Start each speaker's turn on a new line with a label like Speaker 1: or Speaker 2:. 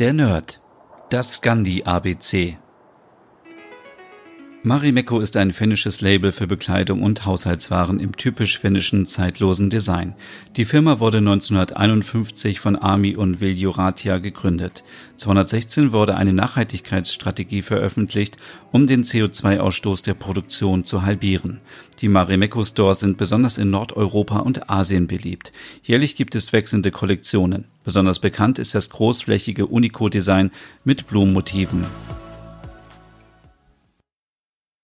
Speaker 1: Der Nerd. Das Scandi ABC. Marimekko ist ein finnisches Label für Bekleidung und Haushaltswaren im typisch finnischen zeitlosen Design. Die Firma wurde 1951 von Ami und Viljo Ratia gegründet. 216 wurde eine Nachhaltigkeitsstrategie veröffentlicht, um den CO2-Ausstoß der Produktion zu halbieren. Die Marimekko Stores sind besonders in Nordeuropa und Asien beliebt. Jährlich gibt es wechselnde Kollektionen. Besonders bekannt ist das großflächige Unico-Design mit Blumenmotiven.